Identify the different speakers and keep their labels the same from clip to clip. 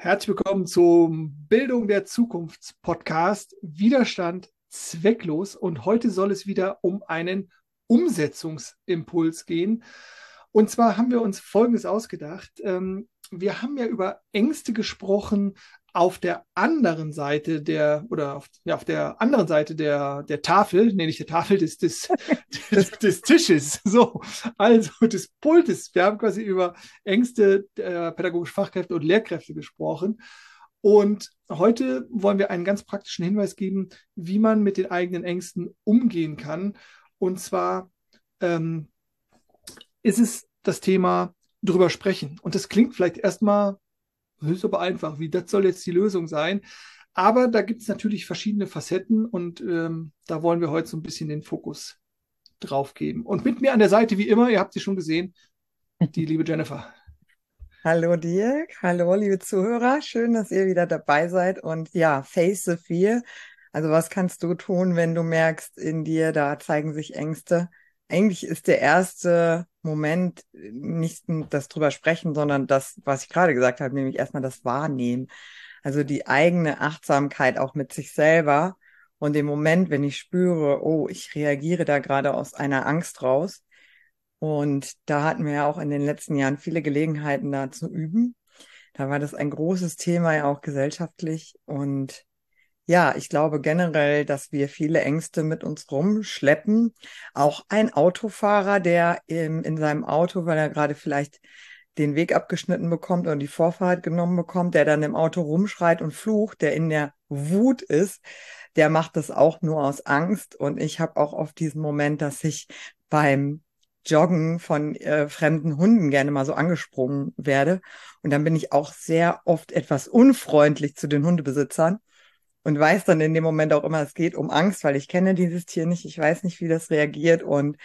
Speaker 1: Herzlich willkommen zum Bildung der Zukunft Podcast Widerstand zwecklos. Und heute soll es wieder um einen Umsetzungsimpuls gehen. Und zwar haben wir uns Folgendes ausgedacht. Ähm, wir haben ja über Ängste gesprochen auf der anderen Seite der, oder auf, ja, auf der anderen Seite der, der Tafel, nenne ich der Tafel des, des, des, des, Tisches, so, also des Pultes. Wir haben quasi über Ängste der pädagogischen Fachkräfte und Lehrkräfte gesprochen. Und heute wollen wir einen ganz praktischen Hinweis geben, wie man mit den eigenen Ängsten umgehen kann. Und zwar ähm, ist es das Thema drüber sprechen. Und das klingt vielleicht erstmal ist aber einfach, wie das soll jetzt die Lösung sein. Aber da gibt es natürlich verschiedene Facetten und ähm, da wollen wir heute so ein bisschen den Fokus drauf geben. Und mit mir an der Seite, wie immer, ihr habt sie schon gesehen, die liebe Jennifer.
Speaker 2: Hallo Dirk, hallo liebe Zuhörer, schön, dass ihr wieder dabei seid und ja, face the fear. Also was kannst du tun, wenn du merkst, in dir, da zeigen sich Ängste? Eigentlich ist der erste Moment nicht das drüber sprechen, sondern das, was ich gerade gesagt habe, nämlich erstmal das Wahrnehmen. Also die eigene Achtsamkeit auch mit sich selber. Und im Moment, wenn ich spüre, oh, ich reagiere da gerade aus einer Angst raus. Und da hatten wir ja auch in den letzten Jahren viele Gelegenheiten da zu üben. Da war das ein großes Thema ja auch gesellschaftlich. Und ja, ich glaube generell, dass wir viele Ängste mit uns rumschleppen. Auch ein Autofahrer, der in, in seinem Auto, weil er gerade vielleicht den Weg abgeschnitten bekommt und die Vorfahrt genommen bekommt, der dann im Auto rumschreit und flucht, der in der Wut ist, der macht das auch nur aus Angst. Und ich habe auch oft diesen Moment, dass ich beim Joggen von äh, fremden Hunden gerne mal so angesprungen werde. Und dann bin ich auch sehr oft etwas unfreundlich zu den Hundebesitzern und weiß dann in dem Moment auch immer, es geht um Angst, weil ich kenne dieses Tier nicht, ich weiß nicht, wie das reagiert und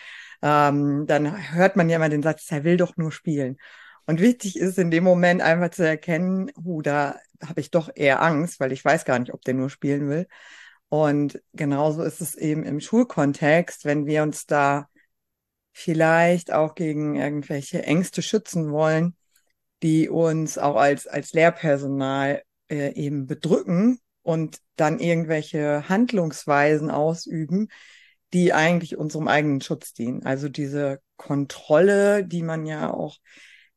Speaker 2: ähm, dann hört man ja immer den Satz, er will doch nur spielen. Und wichtig ist in dem Moment einfach zu erkennen, hu, da habe ich doch eher Angst, weil ich weiß gar nicht, ob der nur spielen will. Und genauso ist es eben im Schulkontext, wenn wir uns da vielleicht auch gegen irgendwelche Ängste schützen wollen, die uns auch als, als Lehrpersonal äh, eben bedrücken, und dann irgendwelche Handlungsweisen ausüben, die eigentlich unserem eigenen Schutz dienen. Also diese Kontrolle, die man ja auch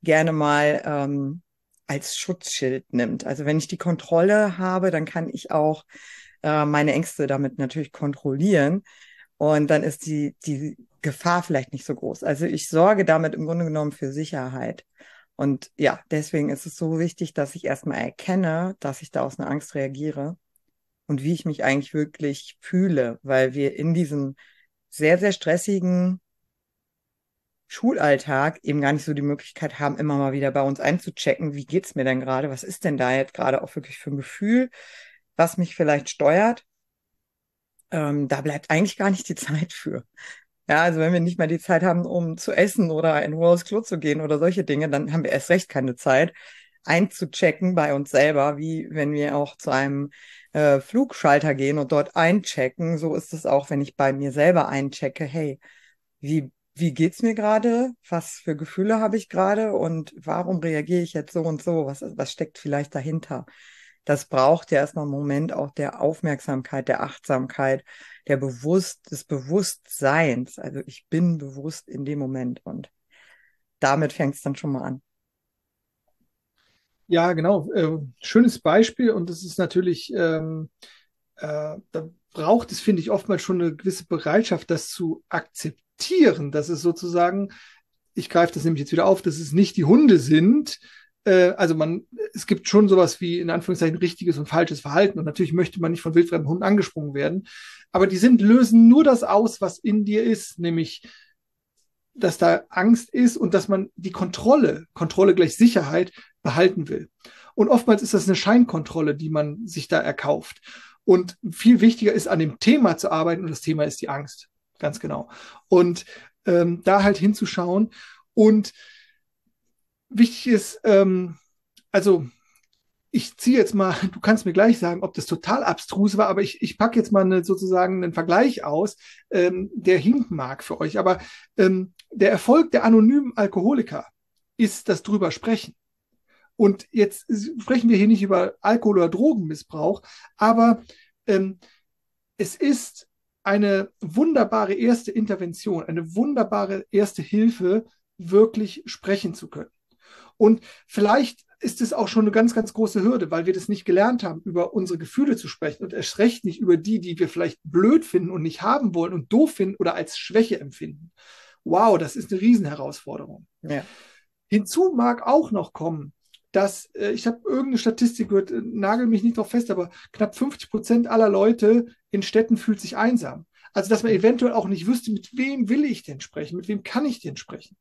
Speaker 2: gerne mal ähm, als Schutzschild nimmt. Also wenn ich die Kontrolle habe, dann kann ich auch äh, meine Ängste damit natürlich kontrollieren. Und dann ist die, die Gefahr vielleicht nicht so groß. Also ich sorge damit im Grunde genommen für Sicherheit. Und ja, deswegen ist es so wichtig, dass ich erstmal erkenne, dass ich da aus einer Angst reagiere und wie ich mich eigentlich wirklich fühle, weil wir in diesem sehr, sehr stressigen Schulalltag eben gar nicht so die Möglichkeit haben, immer mal wieder bei uns einzuchecken, wie geht's mir denn gerade, was ist denn da jetzt gerade auch wirklich für ein Gefühl, was mich vielleicht steuert. Ähm, da bleibt eigentlich gar nicht die Zeit für. Ja, also wenn wir nicht mal die Zeit haben, um zu essen oder in Ruhe Klo zu gehen oder solche Dinge, dann haben wir erst recht keine Zeit einzuchecken bei uns selber, wie wenn wir auch zu einem äh, Flugschalter gehen und dort einchecken. So ist es auch, wenn ich bei mir selber einchecke, hey, wie, wie geht's mir gerade? Was für Gefühle habe ich gerade? Und warum reagiere ich jetzt so und so? Was, was steckt vielleicht dahinter? Das braucht ja erstmal einen Moment auch der Aufmerksamkeit, der Achtsamkeit, der Bewusst, des Bewusstseins. Also ich bin bewusst in dem Moment und damit fängt es dann schon mal an.
Speaker 1: Ja, genau. Äh, schönes Beispiel und das ist natürlich, ähm, äh, da braucht es, finde ich, oftmals schon eine gewisse Bereitschaft, das zu akzeptieren, dass es sozusagen, ich greife das nämlich jetzt wieder auf, dass es nicht die Hunde sind. Äh, also man, es gibt schon sowas wie in Anführungszeichen richtiges und falsches Verhalten und natürlich möchte man nicht von wildfremden Hunden angesprungen werden, aber die sind, lösen nur das aus, was in dir ist, nämlich dass da Angst ist und dass man die Kontrolle, Kontrolle gleich Sicherheit, behalten will. Und oftmals ist das eine Scheinkontrolle, die man sich da erkauft. Und viel wichtiger ist, an dem Thema zu arbeiten und das Thema ist die Angst. Ganz genau. Und ähm, da halt hinzuschauen. Und wichtig ist, ähm, also ich ziehe jetzt mal, du kannst mir gleich sagen, ob das total abstrus war, aber ich, ich packe jetzt mal eine, sozusagen einen Vergleich aus, ähm, der hinken mag für euch. Aber ähm, der Erfolg der anonymen Alkoholiker ist das drüber sprechen. Und jetzt sprechen wir hier nicht über Alkohol- oder Drogenmissbrauch, aber ähm, es ist eine wunderbare erste Intervention, eine wunderbare erste Hilfe, wirklich sprechen zu können. Und vielleicht ist es auch schon eine ganz, ganz große Hürde, weil wir das nicht gelernt haben, über unsere Gefühle zu sprechen und erst recht nicht über die, die wir vielleicht blöd finden und nicht haben wollen und doof finden oder als Schwäche empfinden. Wow, das ist eine Riesenherausforderung. Ja. Hinzu mag auch noch kommen, dass äh, ich habe irgendeine Statistik gehört, äh, nagel mich nicht drauf fest, aber knapp 50 Prozent aller Leute in Städten fühlt sich einsam. Also dass man eventuell auch nicht wüsste, mit wem will ich denn sprechen, mit wem kann ich denn sprechen.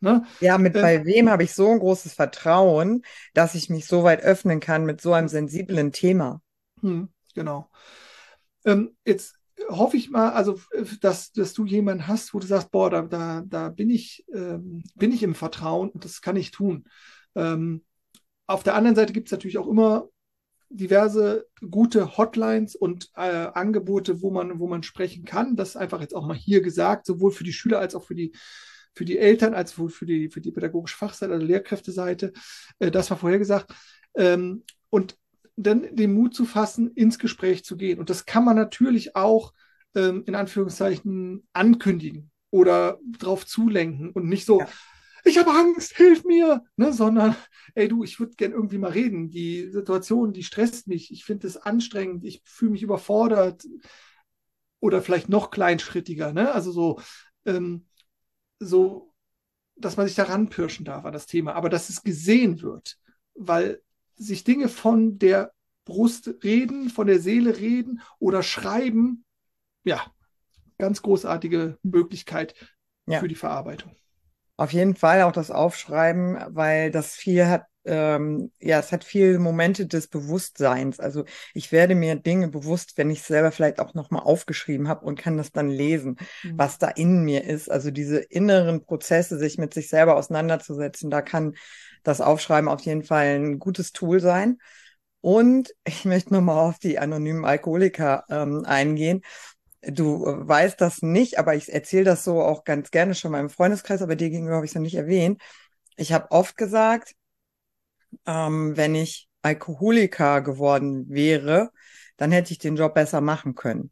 Speaker 2: Ne? Ja, mit äh, bei wem habe ich so ein großes Vertrauen, dass ich mich so weit öffnen kann mit so einem sensiblen Thema.
Speaker 1: Hm, genau. Ähm, jetzt hoffe ich mal, also dass, dass du jemanden hast, wo du sagst, boah, da, da, da bin ich, ähm, bin ich im Vertrauen und das kann ich tun. Ähm, auf der anderen Seite gibt es natürlich auch immer diverse gute Hotlines und äh, Angebote, wo man, wo man sprechen kann. Das ist einfach jetzt auch mal hier gesagt, sowohl für die Schüler als auch für die für die Eltern als für die, für die pädagogische Fachseite, also Lehrkräfteseite. Äh, das war vorher gesagt. Ähm, und dann den Mut zu fassen, ins Gespräch zu gehen. Und das kann man natürlich auch ähm, in Anführungszeichen ankündigen oder drauf zulenken und nicht so, ja. ich habe Angst, hilf mir, ne, sondern, ey du, ich würde gern irgendwie mal reden. Die Situation, die stresst mich, ich finde es anstrengend, ich fühle mich überfordert oder vielleicht noch kleinschrittiger, ne? Also so, ähm, so, dass man sich daran pirschen darf an das Thema, aber dass es gesehen wird, weil sich Dinge von der Brust reden, von der Seele reden oder schreiben, ja, ganz großartige Möglichkeit ja. für die Verarbeitung.
Speaker 2: Auf jeden Fall auch das Aufschreiben, weil das viel hat ähm, ja, es hat viele Momente des Bewusstseins. Also ich werde mir Dinge bewusst, wenn ich selber vielleicht auch nochmal aufgeschrieben habe und kann das dann lesen, mhm. was da in mir ist. Also diese inneren Prozesse, sich mit sich selber auseinanderzusetzen, da kann das Aufschreiben auf jeden Fall ein gutes Tool sein. Und ich möchte nochmal auf die anonymen Alkoholiker ähm, eingehen. Du äh, weißt das nicht, aber ich erzähle das so auch ganz gerne schon im Freundeskreis, aber dir gegenüber habe ich es noch nicht erwähnt. Ich habe oft gesagt, ähm, wenn ich Alkoholiker geworden wäre, dann hätte ich den Job besser machen können.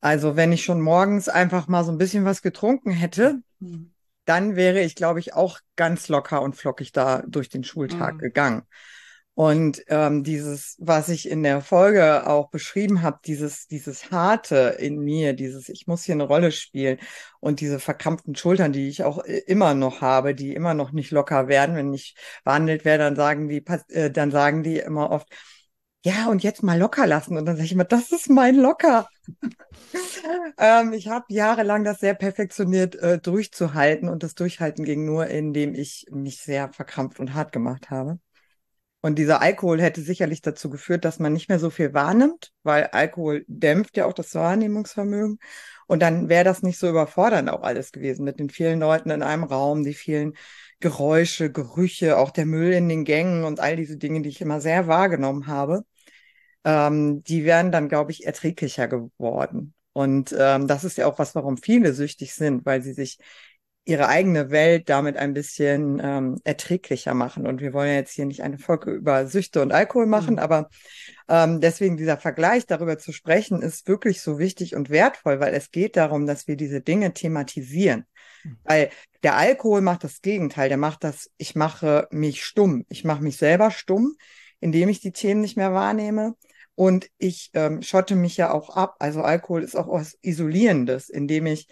Speaker 2: Also wenn ich schon morgens einfach mal so ein bisschen was getrunken hätte, mhm. dann wäre ich, glaube ich, auch ganz locker und flockig da durch den Schultag mhm. gegangen. Und ähm, dieses, was ich in der Folge auch beschrieben habe, dieses, dieses Harte in mir, dieses, ich muss hier eine Rolle spielen und diese verkrampften Schultern, die ich auch äh, immer noch habe, die immer noch nicht locker werden, wenn ich behandelt werde, dann sagen die, äh, dann sagen die immer oft, ja, und jetzt mal locker lassen. Und dann sage ich immer, das ist mein Locker. ähm, ich habe jahrelang das sehr perfektioniert äh, durchzuhalten und das Durchhalten ging nur, indem ich mich sehr verkrampft und hart gemacht habe. Und dieser Alkohol hätte sicherlich dazu geführt, dass man nicht mehr so viel wahrnimmt, weil Alkohol dämpft ja auch das Wahrnehmungsvermögen. Und dann wäre das nicht so überfordernd auch alles gewesen mit den vielen Leuten in einem Raum, die vielen Geräusche, Gerüche, auch der Müll in den Gängen und all diese Dinge, die ich immer sehr wahrgenommen habe. Ähm, die wären dann, glaube ich, erträglicher geworden. Und ähm, das ist ja auch was, warum viele süchtig sind, weil sie sich ihre eigene Welt damit ein bisschen ähm, erträglicher machen. Und wir wollen ja jetzt hier nicht eine Folge über Süchte und Alkohol machen, mhm. aber ähm, deswegen dieser Vergleich darüber zu sprechen, ist wirklich so wichtig und wertvoll, weil es geht darum, dass wir diese Dinge thematisieren. Mhm. Weil der Alkohol macht das Gegenteil, der macht das, ich mache mich stumm, ich mache mich selber stumm, indem ich die Themen nicht mehr wahrnehme. Und ich ähm, schotte mich ja auch ab. Also Alkohol ist auch was Isolierendes, indem ich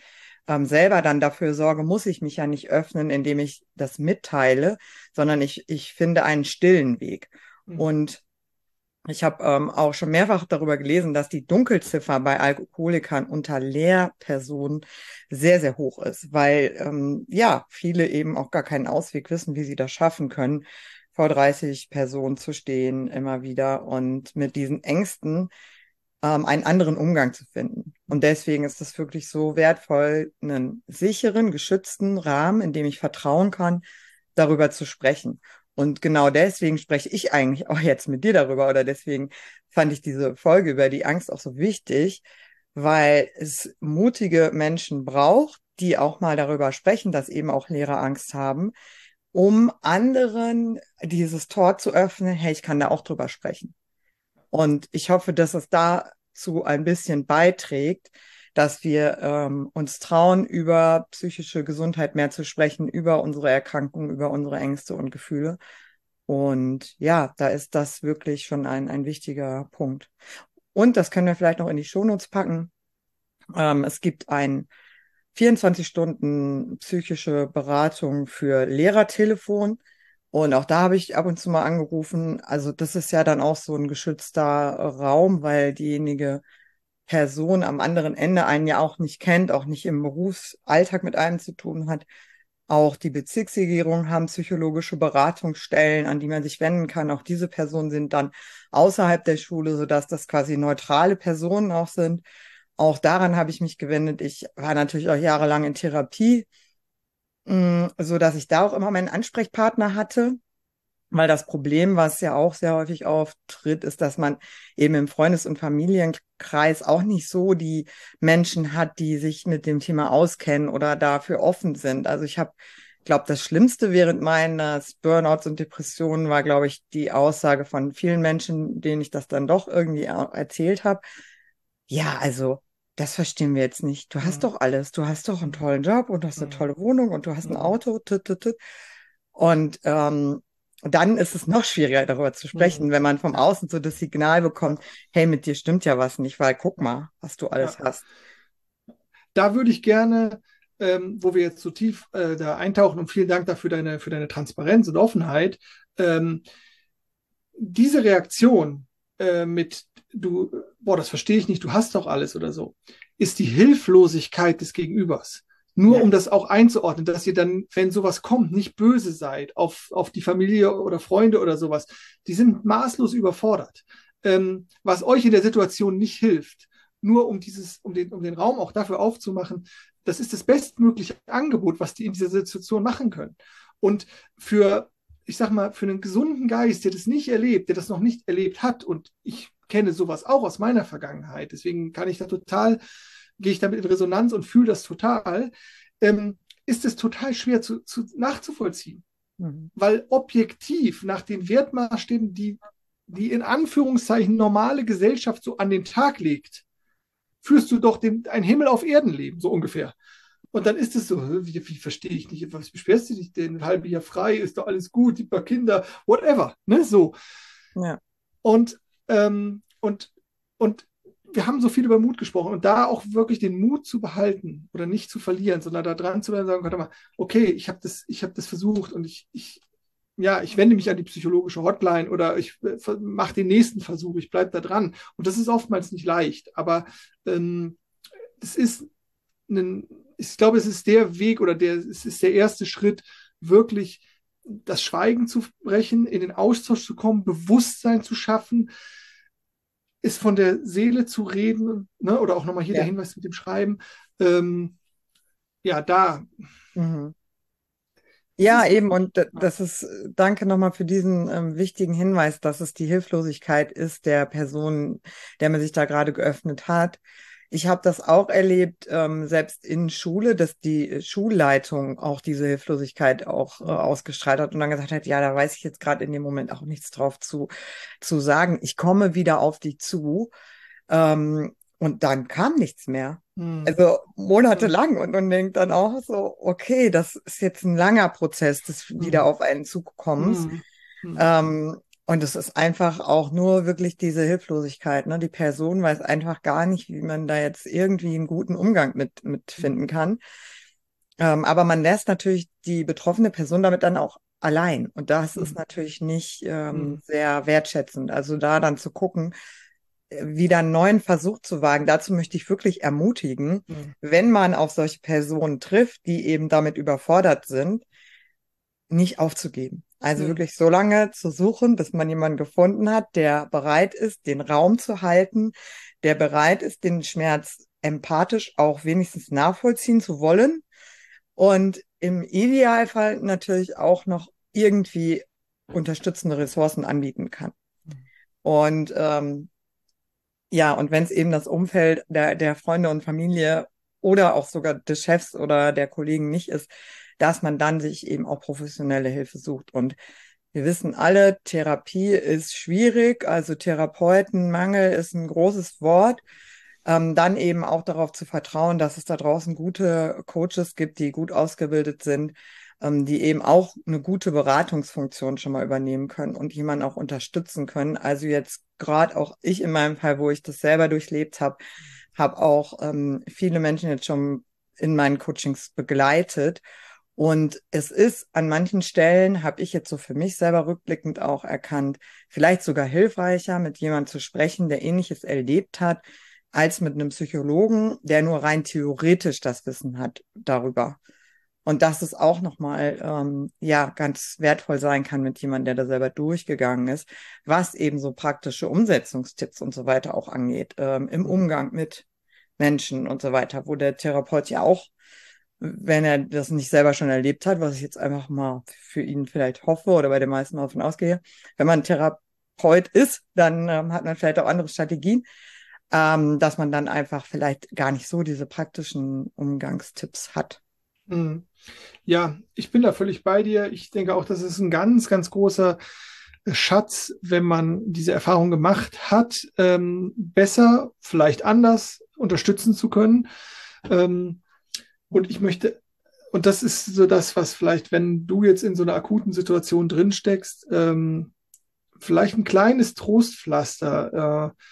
Speaker 2: ähm, selber dann dafür sorge, muss ich mich ja nicht öffnen, indem ich das mitteile, sondern ich, ich finde einen stillen Weg. Mhm. Und ich habe ähm, auch schon mehrfach darüber gelesen, dass die Dunkelziffer bei Alkoholikern unter Lehrpersonen sehr, sehr hoch ist, weil ähm, ja viele eben auch gar keinen Ausweg wissen, wie sie das schaffen können, vor 30 Personen zu stehen immer wieder und mit diesen Ängsten ähm, einen anderen Umgang zu finden. Und deswegen ist es wirklich so wertvoll, einen sicheren, geschützten Rahmen, in dem ich vertrauen kann, darüber zu sprechen. Und genau deswegen spreche ich eigentlich auch jetzt mit dir darüber oder deswegen fand ich diese Folge über die Angst auch so wichtig, weil es mutige Menschen braucht, die auch mal darüber sprechen, dass eben auch Lehrer Angst haben, um anderen dieses Tor zu öffnen, hey, ich kann da auch drüber sprechen. Und ich hoffe, dass es dazu ein bisschen beiträgt, dass wir ähm, uns trauen, über psychische Gesundheit mehr zu sprechen, über unsere Erkrankungen, über unsere Ängste und Gefühle. Und ja, da ist das wirklich schon ein, ein wichtiger Punkt. Und das können wir vielleicht noch in die Shownotes packen. Ähm, es gibt ein 24 Stunden psychische Beratung für Lehrertelefon. Und auch da habe ich ab und zu mal angerufen. Also das ist ja dann auch so ein geschützter Raum, weil diejenige Person am anderen Ende einen ja auch nicht kennt, auch nicht im Berufsalltag mit einem zu tun hat. Auch die Bezirksregierungen haben psychologische Beratungsstellen, an die man sich wenden kann. Auch diese Personen sind dann außerhalb der Schule, sodass das quasi neutrale Personen auch sind. Auch daran habe ich mich gewendet. Ich war natürlich auch jahrelang in Therapie, so dass ich da auch immer meinen Ansprechpartner hatte. Weil das Problem, was ja auch sehr häufig auftritt, ist, dass man eben im Freundes- und Familienkreis auch nicht so die Menschen hat, die sich mit dem Thema auskennen oder dafür offen sind. Also ich habe, glaube, das Schlimmste während meines Burnouts und Depressionen war, glaube ich, die Aussage von vielen Menschen, denen ich das dann doch irgendwie erzählt habe. Ja, also das verstehen wir jetzt nicht. Du hast ja. doch alles. Du hast doch einen tollen Job und du hast eine tolle Wohnung und du hast ein Auto. Tut, tut, tut. Und ähm, dann ist es noch schwieriger, darüber zu sprechen, mhm. wenn man vom Außen so das Signal bekommt, hey, mit dir stimmt ja was nicht, weil guck mal, was du alles ja. hast.
Speaker 1: Da würde ich gerne, ähm, wo wir jetzt so tief äh, da eintauchen und vielen Dank dafür deine, für deine Transparenz und Offenheit, ähm, diese Reaktion äh, mit du, boah, das verstehe ich nicht, du hast doch alles oder so, ist die Hilflosigkeit des Gegenübers. Nur ja. um das auch einzuordnen, dass ihr dann, wenn sowas kommt, nicht böse seid auf, auf die Familie oder Freunde oder sowas. Die sind maßlos überfordert. Ähm, was euch in der Situation nicht hilft, nur um dieses, um den, um den Raum auch dafür aufzumachen, das ist das bestmögliche Angebot, was die in dieser Situation machen können. Und für, ich sag mal, für einen gesunden Geist, der das nicht erlebt, der das noch nicht erlebt hat, und ich kenne sowas auch aus meiner Vergangenheit, deswegen kann ich da total gehe ich damit in Resonanz und fühle das total, ähm, ist es total schwer zu, zu nachzuvollziehen. Mhm. Weil objektiv nach den Wertmaßstäben, die die in Anführungszeichen normale Gesellschaft so an den Tag legt, führst du doch den, ein Himmel auf Erden leben, so ungefähr. Und dann ist es so, wie, wie verstehe ich nicht, was beschwerst du dich denn? Ein halbes Jahr frei, ist doch alles gut, die paar Kinder, whatever, ne, so. Ja. Und, ähm, und, und wir haben so viel über Mut gesprochen und da auch wirklich den Mut zu behalten oder nicht zu verlieren, sondern da dran zu bleiben und sagen, mal, okay, ich habe das, ich das versucht und ich, ich, ja, ich wende mich an die psychologische Hotline oder ich äh, mache den nächsten Versuch, ich bleibe da dran. Und das ist oftmals nicht leicht, aber ähm, ist ein, ich glaube, es ist der Weg oder der, es ist der erste Schritt, wirklich das Schweigen zu brechen, in den Austausch zu kommen, Bewusstsein zu schaffen, ist von der Seele zu reden, ne? oder auch nochmal hier ja. der Hinweis mit dem Schreiben. Ähm, ja, da.
Speaker 2: Mhm. Ja, eben, und das ist, danke nochmal für diesen ähm, wichtigen Hinweis, dass es die Hilflosigkeit ist der Person, der man sich da gerade geöffnet hat. Ich habe das auch erlebt, ähm, selbst in Schule, dass die Schulleitung auch diese Hilflosigkeit auch äh, ausgestrahlt hat und dann gesagt hat, ja, da weiß ich jetzt gerade in dem Moment auch nichts drauf zu, zu sagen. Ich komme wieder auf dich zu. Ähm, und dann kam nichts mehr. Hm. Also monatelang. Und man denkt dann auch so, okay, das ist jetzt ein langer Prozess des hm. wieder auf einen Zugkommens. Hm. hm. Ähm, und es ist einfach auch nur wirklich diese Hilflosigkeit. Ne? Die Person weiß einfach gar nicht, wie man da jetzt irgendwie einen guten Umgang mit, mit finden kann. Ähm, aber man lässt natürlich die betroffene Person damit dann auch allein. Und das mhm. ist natürlich nicht ähm, mhm. sehr wertschätzend. Also da dann zu gucken, wieder einen neuen Versuch zu wagen. Dazu möchte ich wirklich ermutigen, mhm. wenn man auf solche Personen trifft, die eben damit überfordert sind, nicht aufzugeben. Also mhm. wirklich so lange zu suchen, bis man jemanden gefunden hat, der bereit ist, den Raum zu halten, der bereit ist, den Schmerz empathisch auch wenigstens nachvollziehen zu wollen und im Idealfall natürlich auch noch irgendwie unterstützende Ressourcen anbieten kann. Und ähm, ja, und wenn es eben das Umfeld der, der Freunde und Familie oder auch sogar des Chefs oder der Kollegen nicht ist, dass man dann sich eben auch professionelle Hilfe sucht. Und wir wissen alle, Therapie ist schwierig, also Therapeutenmangel ist ein großes Wort. Ähm, dann eben auch darauf zu vertrauen, dass es da draußen gute Coaches gibt, die gut ausgebildet sind, ähm, die eben auch eine gute Beratungsfunktion schon mal übernehmen können und jemanden auch unterstützen können. Also jetzt gerade auch ich in meinem Fall, wo ich das selber durchlebt habe, habe auch ähm, viele Menschen jetzt schon in meinen Coachings begleitet. Und es ist an manchen Stellen, habe ich jetzt so für mich selber rückblickend auch erkannt, vielleicht sogar hilfreicher, mit jemandem zu sprechen, der ähnliches erlebt hat, als mit einem Psychologen, der nur rein theoretisch das Wissen hat darüber. Und dass es auch nochmal, ähm, ja, ganz wertvoll sein kann mit jemandem, der da selber durchgegangen ist, was eben so praktische Umsetzungstipps und so weiter auch angeht, ähm, im Umgang mit Menschen und so weiter, wo der Therapeut ja auch, wenn er das nicht selber schon erlebt hat, was ich jetzt einfach mal für ihn vielleicht hoffe oder bei den meisten davon ausgehe, wenn man Therapeut ist, dann ähm, hat man vielleicht auch andere Strategien, ähm, dass man dann einfach vielleicht gar nicht so diese praktischen Umgangstipps hat.
Speaker 1: Mhm. Ja, ich bin da völlig bei dir. Ich denke auch, das ist ein ganz, ganz großer Schatz, wenn man diese Erfahrung gemacht hat, ähm, besser, vielleicht anders unterstützen zu können. Ähm, und ich möchte, und das ist so das, was vielleicht, wenn du jetzt in so einer akuten Situation drin steckst, ähm, vielleicht ein kleines Trostpflaster. Äh,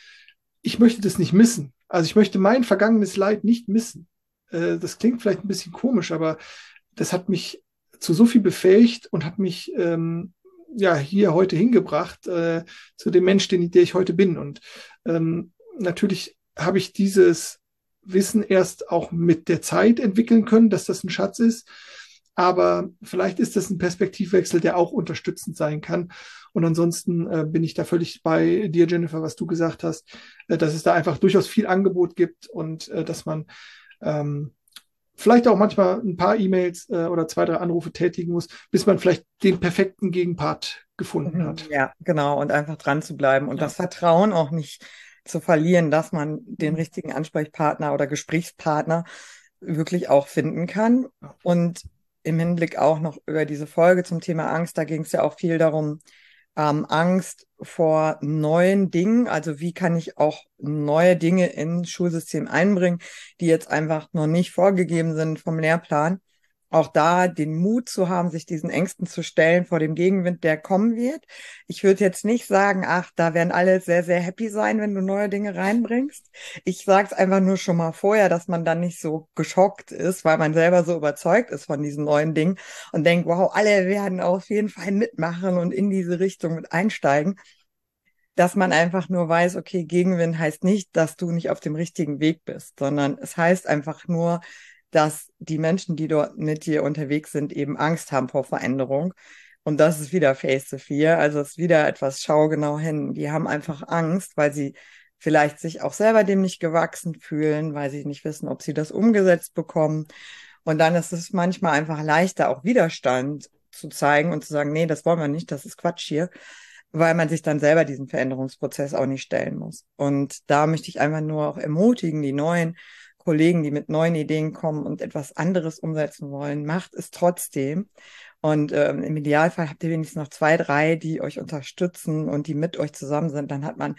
Speaker 1: ich möchte das nicht missen. Also ich möchte mein vergangenes Leid nicht missen. Äh, das klingt vielleicht ein bisschen komisch, aber das hat mich zu so viel befähigt und hat mich ähm, ja hier heute hingebracht äh, zu dem Mensch, den, der ich heute bin. Und ähm, natürlich habe ich dieses Wissen erst auch mit der Zeit entwickeln können, dass das ein Schatz ist. Aber vielleicht ist das ein Perspektivwechsel, der auch unterstützend sein kann. Und ansonsten äh, bin ich da völlig bei dir, Jennifer, was du gesagt hast, äh, dass es da einfach durchaus viel Angebot gibt und äh, dass man ähm, vielleicht auch manchmal ein paar E-Mails äh, oder zwei, drei Anrufe tätigen muss, bis man vielleicht den perfekten Gegenpart gefunden hat.
Speaker 2: Ja, genau. Und einfach dran zu bleiben und ja. das Vertrauen auch nicht zu verlieren, dass man den mhm. richtigen Ansprechpartner oder Gesprächspartner wirklich auch finden kann. Und im Hinblick auch noch über diese Folge zum Thema Angst, da ging es ja auch viel darum, ähm, Angst vor neuen Dingen. Also wie kann ich auch neue Dinge ins Schulsystem einbringen, die jetzt einfach noch nicht vorgegeben sind vom Lehrplan auch da den Mut zu haben, sich diesen Ängsten zu stellen vor dem Gegenwind, der kommen wird. Ich würde jetzt nicht sagen, ach, da werden alle sehr, sehr happy sein, wenn du neue Dinge reinbringst. Ich sage es einfach nur schon mal vorher, dass man dann nicht so geschockt ist, weil man selber so überzeugt ist von diesen neuen Dingen und denkt, wow, alle werden auf jeden Fall mitmachen und in diese Richtung mit einsteigen. Dass man einfach nur weiß, okay, Gegenwind heißt nicht, dass du nicht auf dem richtigen Weg bist, sondern es heißt einfach nur, dass die Menschen, die dort mit dir unterwegs sind, eben Angst haben vor Veränderung. Und das ist wieder Face to Fear. Also es ist wieder etwas, schau genau hin. Die haben einfach Angst, weil sie vielleicht sich auch selber dem nicht gewachsen fühlen, weil sie nicht wissen, ob sie das umgesetzt bekommen. Und dann ist es manchmal einfach leichter, auch Widerstand zu zeigen und zu sagen, nee, das wollen wir nicht, das ist Quatsch hier, weil man sich dann selber diesen Veränderungsprozess auch nicht stellen muss. Und da möchte ich einfach nur auch ermutigen, die neuen Kollegen, die mit neuen Ideen kommen und etwas anderes umsetzen wollen, macht es trotzdem. Und ähm, im Idealfall habt ihr wenigstens noch zwei, drei, die euch unterstützen und die mit euch zusammen sind. Dann hat man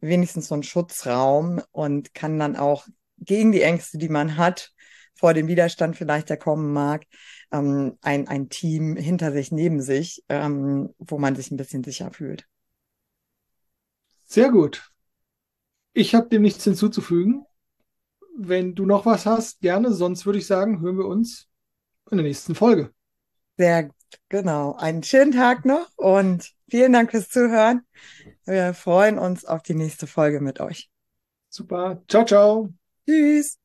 Speaker 2: wenigstens so einen Schutzraum und kann dann auch gegen die Ängste, die man hat, vor dem Widerstand vielleicht, der kommen mag, ähm, ein, ein Team hinter sich, neben sich, ähm, wo man sich ein bisschen sicher fühlt.
Speaker 1: Sehr gut. Ich habe dem nichts hinzuzufügen. Wenn du noch was hast, gerne. Sonst würde ich sagen, hören wir uns in der nächsten Folge.
Speaker 2: Sehr genau. Einen schönen Tag noch und vielen Dank fürs Zuhören. Wir freuen uns auf die nächste Folge mit euch.
Speaker 1: Super. Ciao, ciao.
Speaker 2: Tschüss.